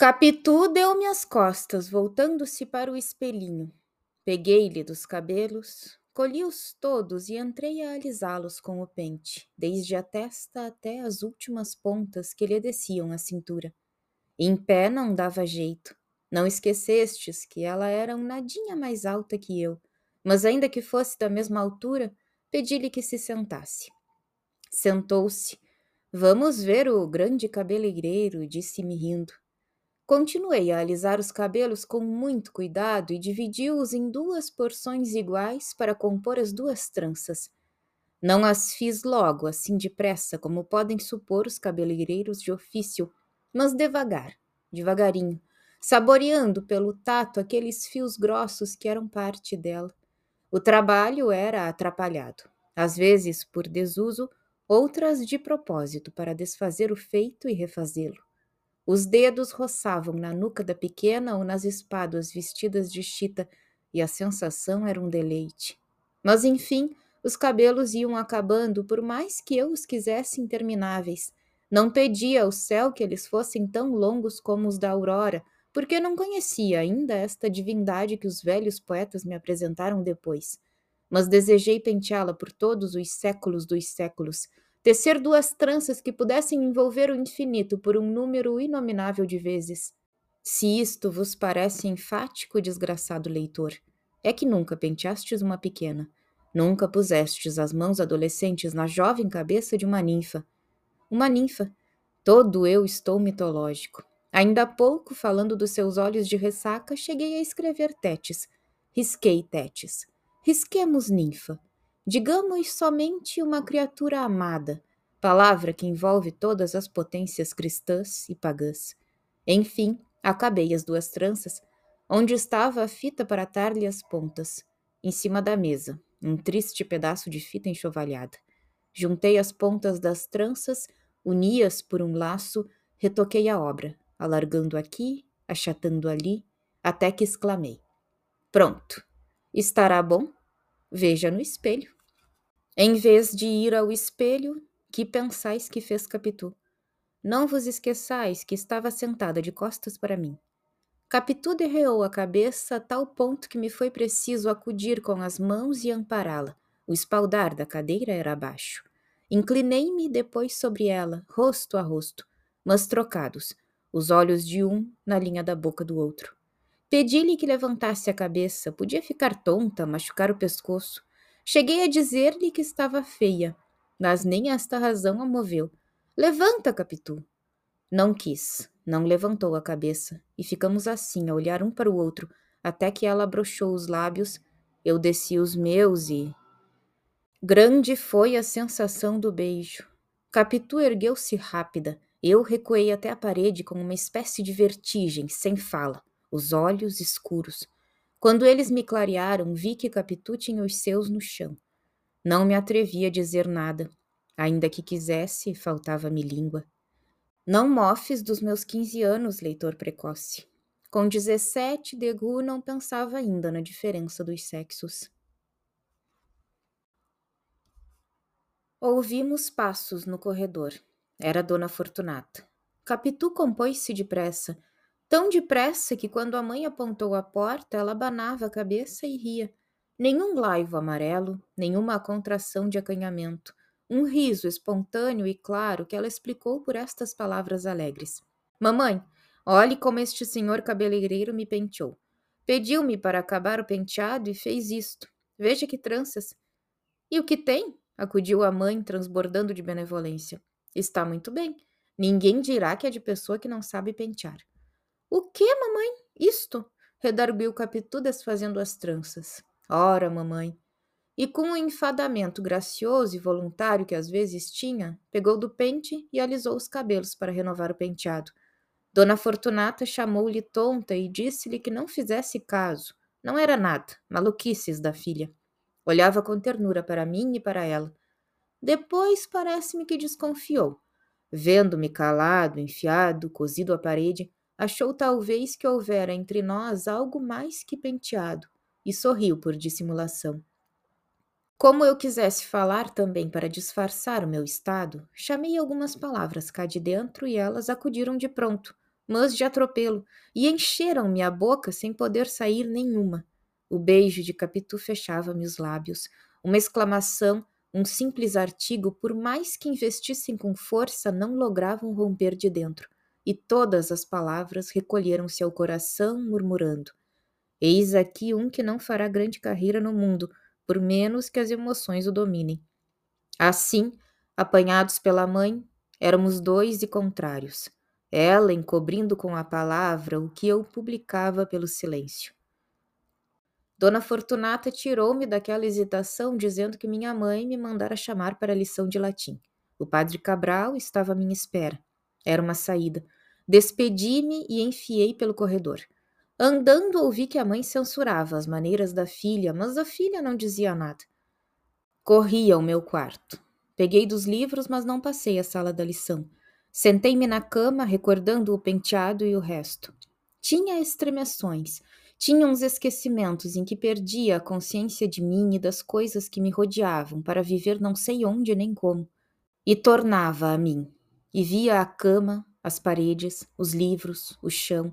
Capitu deu-me as costas, voltando-se para o espelhinho. Peguei-lhe dos cabelos, colhi-os todos e entrei a alisá-los com o pente, desde a testa até as últimas pontas que lhe desciam a cintura. Em pé não dava jeito. Não esquecestes que ela era um nadinha mais alta que eu, mas ainda que fosse da mesma altura, pedi-lhe que se sentasse. Sentou-se. Vamos ver o grande cabeleireiro, disse-me rindo. Continuei a alisar os cabelos com muito cuidado e dividi-os em duas porções iguais para compor as duas tranças. Não as fiz logo, assim depressa, como podem supor os cabeleireiros de ofício, mas devagar, devagarinho, saboreando pelo tato aqueles fios grossos que eram parte dela. O trabalho era atrapalhado, às vezes por desuso, outras de propósito para desfazer o feito e refazê-lo. Os dedos roçavam na nuca da pequena ou nas espáduas vestidas de chita, e a sensação era um deleite. Mas, enfim, os cabelos iam acabando, por mais que eu os quisesse intermináveis. Não pedia ao céu que eles fossem tão longos como os da aurora, porque não conhecia ainda esta divindade que os velhos poetas me apresentaram depois. Mas desejei penteá-la por todos os séculos dos séculos, tecer duas tranças que pudessem envolver o infinito por um número inominável de vezes. Se isto vos parece enfático, desgraçado leitor, é que nunca penteastes uma pequena, nunca pusestes as mãos adolescentes na jovem cabeça de uma ninfa. Uma ninfa. Todo eu estou mitológico. Ainda há pouco, falando dos seus olhos de ressaca, cheguei a escrever Tétis. Risquei Tétis. Risquemos ninfa. Digamos somente uma criatura amada, palavra que envolve todas as potências cristãs e pagãs. Enfim, acabei as duas tranças, onde estava a fita para atar-lhe as pontas, em cima da mesa, um triste pedaço de fita enxovalhada. Juntei as pontas das tranças, uni-as por um laço, retoquei a obra, alargando aqui, achatando ali, até que exclamei: Pronto! Estará bom? Veja no espelho. Em vez de ir ao espelho, que pensais que fez Capitu? Não vos esqueçais que estava sentada de costas para mim. Capitu derreou a cabeça a tal ponto que me foi preciso acudir com as mãos e ampará-la. O espaldar da cadeira era abaixo. Inclinei-me depois sobre ela, rosto a rosto, mas trocados, os olhos de um na linha da boca do outro. Pedi-lhe que levantasse a cabeça, podia ficar tonta, machucar o pescoço. Cheguei a dizer-lhe que estava feia, mas nem esta razão a moveu. Levanta, Capitu! Não quis, não levantou a cabeça, e ficamos assim, a olhar um para o outro, até que ela abrochou os lábios, eu desci os meus e. Grande foi a sensação do beijo. Capitu ergueu-se rápida, eu recuei até a parede com uma espécie de vertigem, sem fala, os olhos escuros. Quando eles me clarearam, vi que Capitu tinha os seus no chão. Não me atrevi a dizer nada. Ainda que quisesse, faltava-me língua. Não mofes dos meus quinze anos, leitor precoce. Com dezessete, Degu não pensava ainda na diferença dos sexos. Ouvimos passos no corredor. Era Dona Fortunata. Capitu compôs-se depressa, tão depressa que quando a mãe apontou a porta, ela abanava a cabeça e ria. Nenhum laivo amarelo, nenhuma contração de acanhamento, um riso espontâneo e claro que ela explicou por estas palavras alegres. Mamãe, olhe como este senhor cabeleireiro me penteou. Pediu-me para acabar o penteado e fez isto. Veja que tranças. E o que tem? acudiu a mãe, transbordando de benevolência. Está muito bem. Ninguém dirá que é de pessoa que não sabe pentear. O que, mamãe? Isto? redarguiu Capitu desfazendo as tranças. Ora, mamãe. E com um enfadamento gracioso e voluntário que às vezes tinha, pegou do pente e alisou os cabelos para renovar o penteado. Dona Fortunata chamou-lhe tonta e disse-lhe que não fizesse caso. Não era nada, maluquices da filha. Olhava com ternura para mim e para ela. Depois parece-me que desconfiou. Vendo-me calado, enfiado, cozido à parede, achou talvez que houvera entre nós algo mais que penteado, e sorriu por dissimulação. Como eu quisesse falar também para disfarçar o meu estado, chamei algumas palavras cá de dentro e elas acudiram de pronto, mas de atropelo, e encheram-me a boca sem poder sair nenhuma. O beijo de Capitu fechava-me os lábios. Uma exclamação, um simples artigo, por mais que investissem com força, não logravam romper de dentro, e todas as palavras recolheram-se ao coração, murmurando: Eis aqui um que não fará grande carreira no mundo, por menos que as emoções o dominem. Assim, apanhados pela mãe, éramos dois e contrários. Ela encobrindo com a palavra o que eu publicava pelo silêncio. Dona Fortunata tirou-me daquela hesitação, dizendo que minha mãe me mandara chamar para a lição de latim. O padre Cabral estava à minha espera. Era uma saída. Despedi-me e enfiei pelo corredor. Andando, ouvi que a mãe censurava as maneiras da filha, mas a filha não dizia nada. Corri ao meu quarto. Peguei dos livros, mas não passei a sala da lição. Sentei-me na cama, recordando o penteado e o resto. Tinha estremeções, tinha uns esquecimentos em que perdia a consciência de mim e das coisas que me rodeavam para viver não sei onde nem como. E tornava a mim. E via a cama, as paredes, os livros, o chão.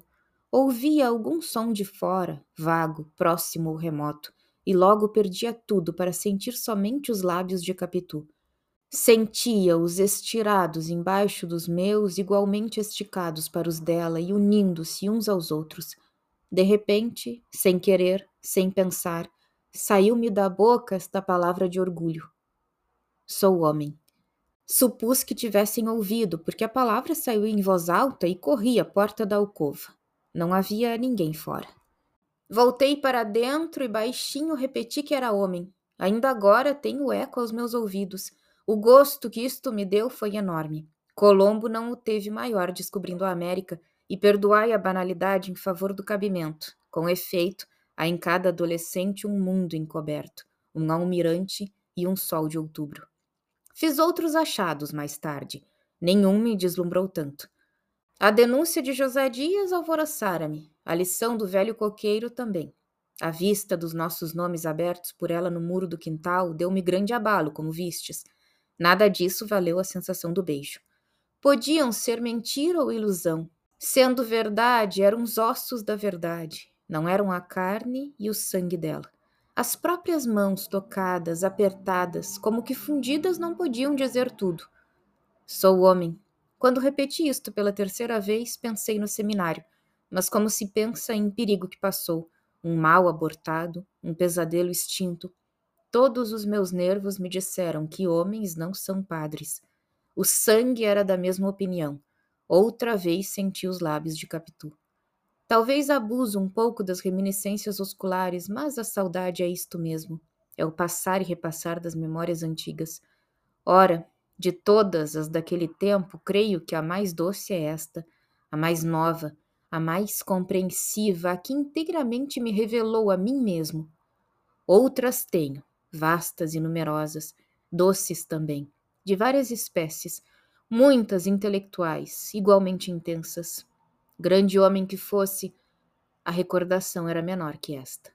Ouvia algum som de fora, vago, próximo ou remoto, e logo perdia tudo para sentir somente os lábios de Capitu. Sentia-os estirados embaixo dos meus, igualmente esticados para os dela e unindo-se uns aos outros de repente, sem querer, sem pensar, saiu-me da boca esta palavra de orgulho. Sou homem. Supus que tivessem ouvido, porque a palavra saiu em voz alta e corri à porta da alcova. Não havia ninguém fora. Voltei para dentro e baixinho repeti que era homem. Ainda agora tenho eco aos meus ouvidos. O gosto que isto me deu foi enorme. Colombo não o teve maior descobrindo a América, e perdoai a banalidade em favor do cabimento. Com efeito, há em cada adolescente um mundo encoberto, um almirante e um sol de outubro. Fiz outros achados mais tarde. Nenhum me deslumbrou tanto. A denúncia de José Dias alvoroçara-me, a lição do velho coqueiro também. A vista dos nossos nomes abertos por ela no muro do quintal deu-me grande abalo, como vistes. Nada disso valeu a sensação do beijo. Podiam ser mentira ou ilusão, Sendo verdade, eram os ossos da verdade, não eram a carne e o sangue dela. As próprias mãos tocadas, apertadas, como que fundidas, não podiam dizer tudo. Sou homem. Quando repeti isto pela terceira vez, pensei no seminário, mas como se pensa em perigo que passou, um mal abortado, um pesadelo extinto. Todos os meus nervos me disseram que homens não são padres. O sangue era da mesma opinião. Outra vez senti os lábios de Capitu. Talvez abuso um pouco das reminiscências osculares, mas a saudade é isto mesmo. É o passar e repassar das memórias antigas. Ora, de todas as daquele tempo, creio que a mais doce é esta, a mais nova, a mais compreensiva, a que inteiramente me revelou a mim mesmo. Outras tenho, vastas e numerosas, doces também, de várias espécies, muitas intelectuais, igualmente intensas. Grande homem que fosse, a recordação era menor que esta.